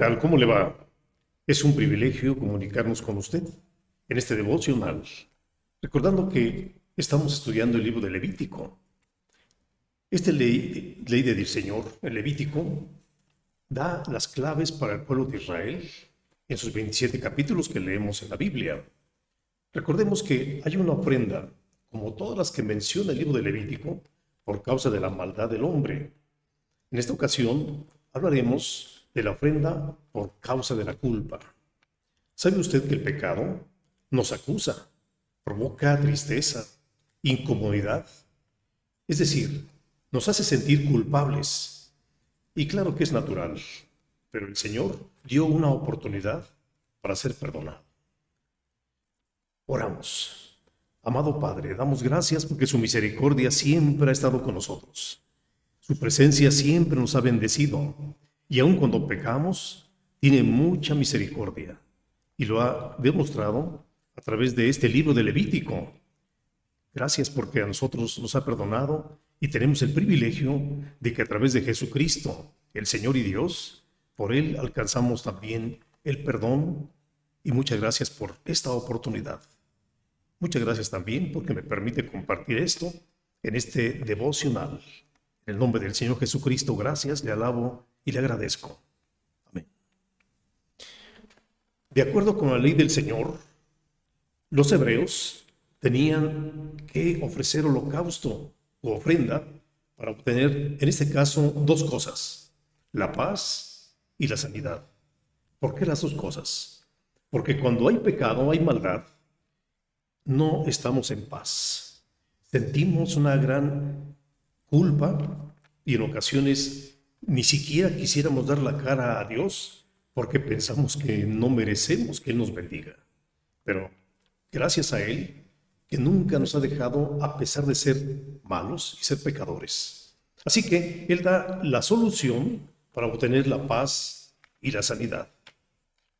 ¿Cómo le va? Es un privilegio comunicarnos con usted en este devocional, recordando que estamos estudiando el libro de Levítico. Esta ley, ley del Señor, el Levítico, da las claves para el pueblo de Israel en sus 27 capítulos que leemos en la Biblia. Recordemos que hay una ofrenda, como todas las que menciona el libro de Levítico, por causa de la maldad del hombre. En esta ocasión hablaremos de la ofrenda por causa de la culpa. ¿Sabe usted que el pecado nos acusa, provoca tristeza, incomodidad? Es decir, nos hace sentir culpables. Y claro que es natural, pero el Señor dio una oportunidad para ser perdonado. Oramos. Amado Padre, damos gracias porque su misericordia siempre ha estado con nosotros. Su presencia siempre nos ha bendecido y aun cuando pecamos, tiene mucha misericordia y lo ha demostrado a través de este libro de Levítico. Gracias porque a nosotros nos ha perdonado y tenemos el privilegio de que a través de Jesucristo, el Señor y Dios, por Él alcanzamos también el perdón y muchas gracias por esta oportunidad. Muchas gracias también porque me permite compartir esto en este devocional. En el nombre del Señor Jesucristo, gracias, le alabo y le agradezco. Amén. De acuerdo con la ley del Señor, los hebreos tenían que ofrecer holocausto o ofrenda para obtener, en este caso, dos cosas, la paz y la sanidad. ¿Por qué las dos cosas? Porque cuando hay pecado, hay maldad, no estamos en paz. Sentimos una gran culpa y en ocasiones ni siquiera quisiéramos dar la cara a Dios porque pensamos que no merecemos que Él nos bendiga. Pero gracias a Él, que nunca nos ha dejado a pesar de ser malos y ser pecadores. Así que Él da la solución para obtener la paz y la sanidad.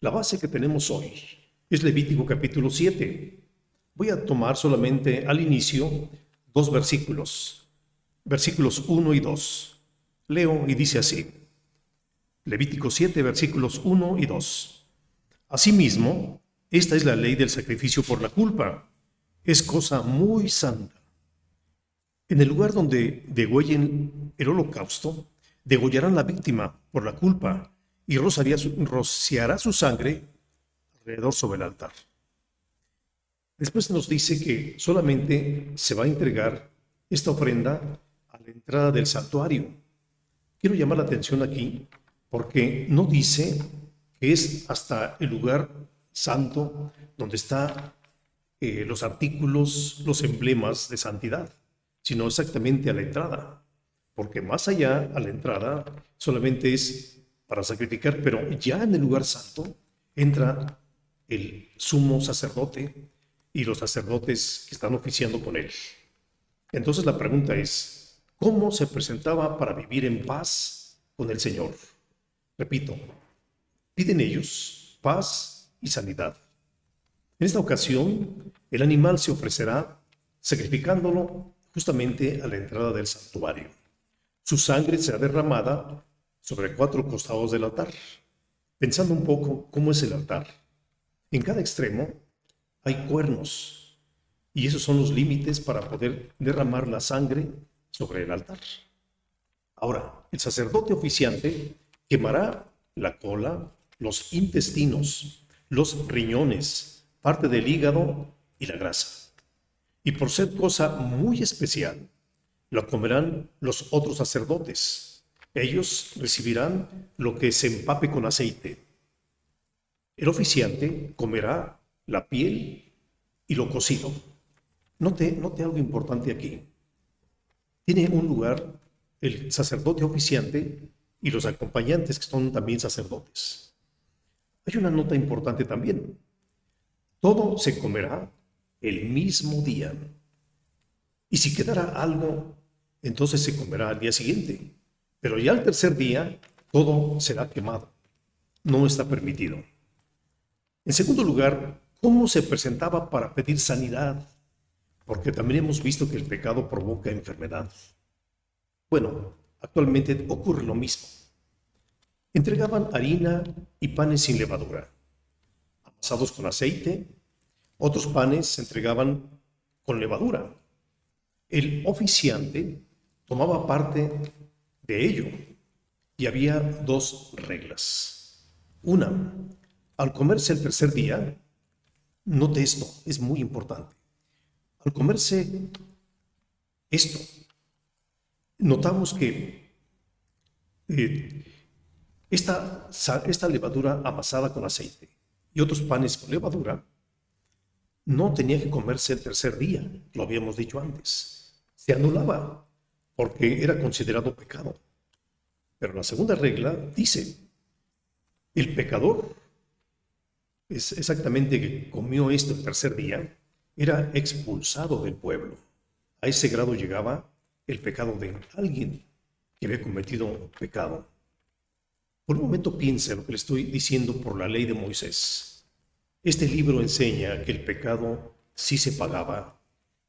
La base que tenemos hoy es Levítico capítulo 7, Voy a tomar solamente al inicio dos versículos, versículos 1 y 2. Leo y dice así, Levítico 7, versículos 1 y 2. Asimismo, esta es la ley del sacrificio por la culpa. Es cosa muy santa. En el lugar donde degüellen el holocausto, degollarán la víctima por la culpa y rociará su sangre alrededor sobre el altar. Después nos dice que solamente se va a entregar esta ofrenda a la entrada del santuario. Quiero llamar la atención aquí porque no dice que es hasta el lugar santo donde están eh, los artículos, los emblemas de santidad, sino exactamente a la entrada. Porque más allá, a la entrada, solamente es para sacrificar, pero ya en el lugar santo entra el sumo sacerdote y los sacerdotes que están oficiando con él. Entonces la pregunta es, ¿cómo se presentaba para vivir en paz con el Señor? Repito, piden ellos paz y sanidad. En esta ocasión, el animal se ofrecerá sacrificándolo justamente a la entrada del santuario. Su sangre será derramada sobre cuatro costados del altar. Pensando un poco cómo es el altar. En cada extremo hay cuernos y esos son los límites para poder derramar la sangre sobre el altar. Ahora, el sacerdote oficiante quemará la cola, los intestinos, los riñones, parte del hígado y la grasa. Y por ser cosa muy especial, lo comerán los otros sacerdotes. Ellos recibirán lo que se empape con aceite. El oficiante comerá la piel y lo cocido. Note, note algo importante aquí. Tiene un lugar el sacerdote oficiante y los acompañantes que son también sacerdotes. Hay una nota importante también. Todo se comerá el mismo día. Y si quedara algo, entonces se comerá al día siguiente. Pero ya al tercer día, todo será quemado. No está permitido. En segundo lugar, ¿Cómo se presentaba para pedir sanidad? Porque también hemos visto que el pecado provoca enfermedad. Bueno, actualmente ocurre lo mismo. Entregaban harina y panes sin levadura, amasados con aceite. Otros panes se entregaban con levadura. El oficiante tomaba parte de ello y había dos reglas. Una, al comerse el tercer día, note esto, es muy importante. Al comerse esto, notamos que eh, esta, esta levadura amasada con aceite y otros panes con levadura no tenía que comerse el tercer día, lo habíamos dicho antes. Se anulaba porque era considerado pecado. Pero la segunda regla dice, el pecador, es exactamente que comió esto el tercer día, era expulsado del pueblo. A ese grado llegaba el pecado de alguien que había cometido pecado. Por un momento piense lo que le estoy diciendo por la ley de Moisés. Este libro enseña que el pecado sí se pagaba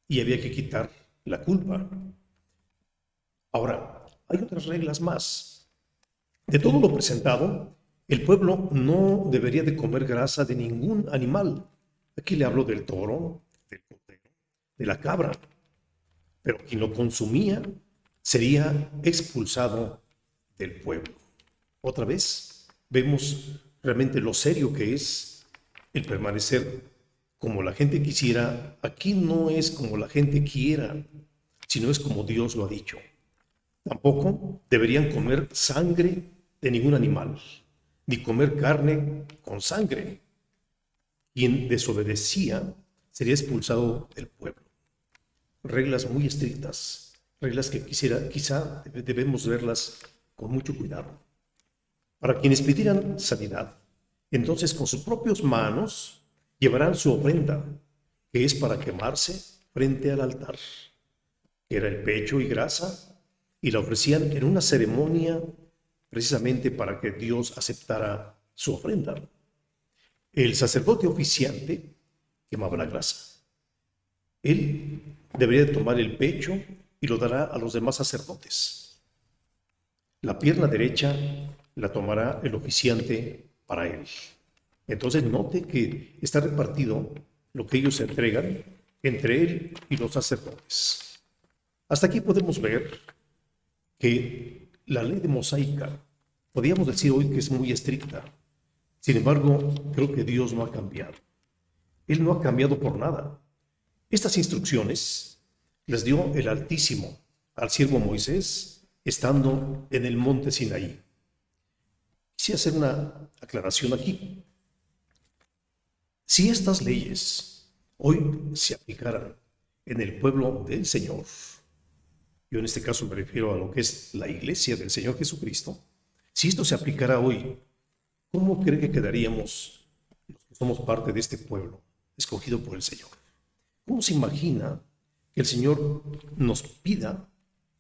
y había que quitar la culpa. Ahora, hay otras reglas más. De todo lo presentado, el pueblo no debería de comer grasa de ningún animal. Aquí le hablo del toro, de la cabra. Pero quien lo consumía sería expulsado del pueblo. Otra vez vemos realmente lo serio que es el permanecer como la gente quisiera. Aquí no es como la gente quiera, sino es como Dios lo ha dicho. Tampoco deberían comer sangre de ningún animal, ni comer carne con sangre. Quien desobedecía sería expulsado del pueblo. Reglas muy estrictas, reglas que quisiera, quizá debemos verlas con mucho cuidado para quienes pidieran sanidad. Entonces con sus propias manos llevarán su ofrenda, que es para quemarse frente al altar, que era el pecho y grasa, y la ofrecían en una ceremonia precisamente para que Dios aceptara su ofrenda. El sacerdote oficiante quemaba la grasa. Él debería tomar el pecho y lo dará a los demás sacerdotes. La pierna derecha la tomará el oficiante para él. Entonces note que está repartido lo que ellos entregan entre él y los sacerdotes. Hasta aquí podemos ver que la ley de mosaica, podríamos decir hoy que es muy estricta. Sin embargo, creo que Dios no ha cambiado. Él no ha cambiado por nada. Estas instrucciones les dio el Altísimo al siervo Moisés estando en el monte Sinaí. Quisiera hacer una aclaración aquí. Si estas leyes hoy se aplicaran en el pueblo del Señor, yo en este caso me refiero a lo que es la iglesia del Señor Jesucristo, si esto se aplicara hoy, ¿cómo cree que quedaríamos los que somos parte de este pueblo escogido por el Señor? ¿Cómo se imagina que el Señor nos pida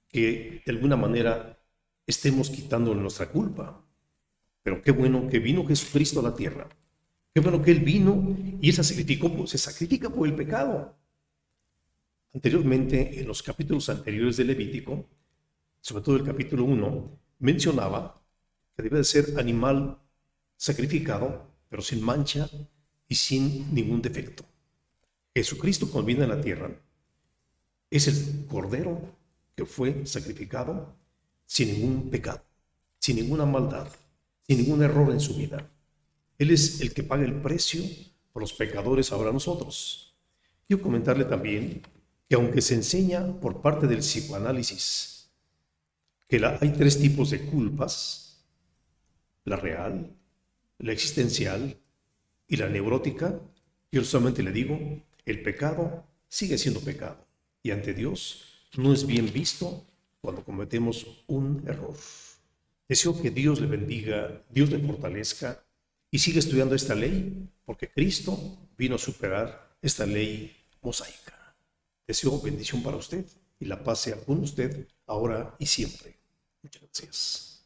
que de alguna manera estemos quitando nuestra culpa? Pero qué bueno que vino Jesucristo a la tierra. Qué bueno que Él vino y se sacrificó, se sacrifica por el pecado. Anteriormente, en los capítulos anteriores de Levítico, sobre todo el capítulo 1, mencionaba que debe de ser animal sacrificado, pero sin mancha y sin ningún defecto. Jesucristo cuando viene a la tierra es el cordero que fue sacrificado sin ningún pecado, sin ninguna maldad sin ningún error en su vida. Él es el que paga el precio por los pecadores ahora nosotros. Quiero comentarle también que aunque se enseña por parte del psicoanálisis que hay tres tipos de culpas, la real, la existencial y la neurótica, yo solamente le digo, el pecado sigue siendo pecado y ante Dios no es bien visto cuando cometemos un error. Deseo que Dios le bendiga, Dios le fortalezca y siga estudiando esta ley, porque Cristo vino a superar esta ley mosaica. Deseo bendición para usted y la paz sea con usted ahora y siempre. Muchas gracias.